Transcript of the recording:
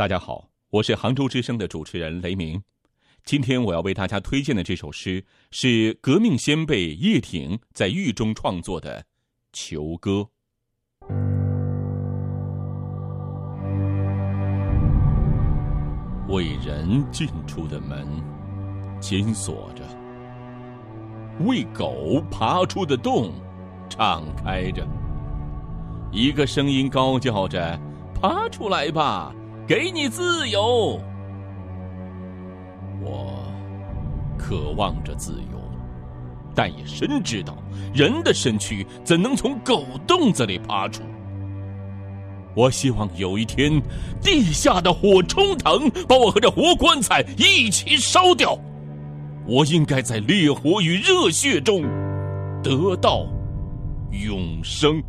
大家好，我是杭州之声的主持人雷鸣。今天我要为大家推荐的这首诗是革命先辈叶挺在狱中创作的《囚歌》。为人进出的门紧锁着，为狗爬出的洞敞开着。一个声音高叫着：“爬出来吧，给你自由。”我渴望着自由，但也深知道人的身躯怎能从狗洞子里爬出。我希望有一天，地下的火冲腾，把我和这活棺材一起烧掉。我应该在烈火与热血中得到永生。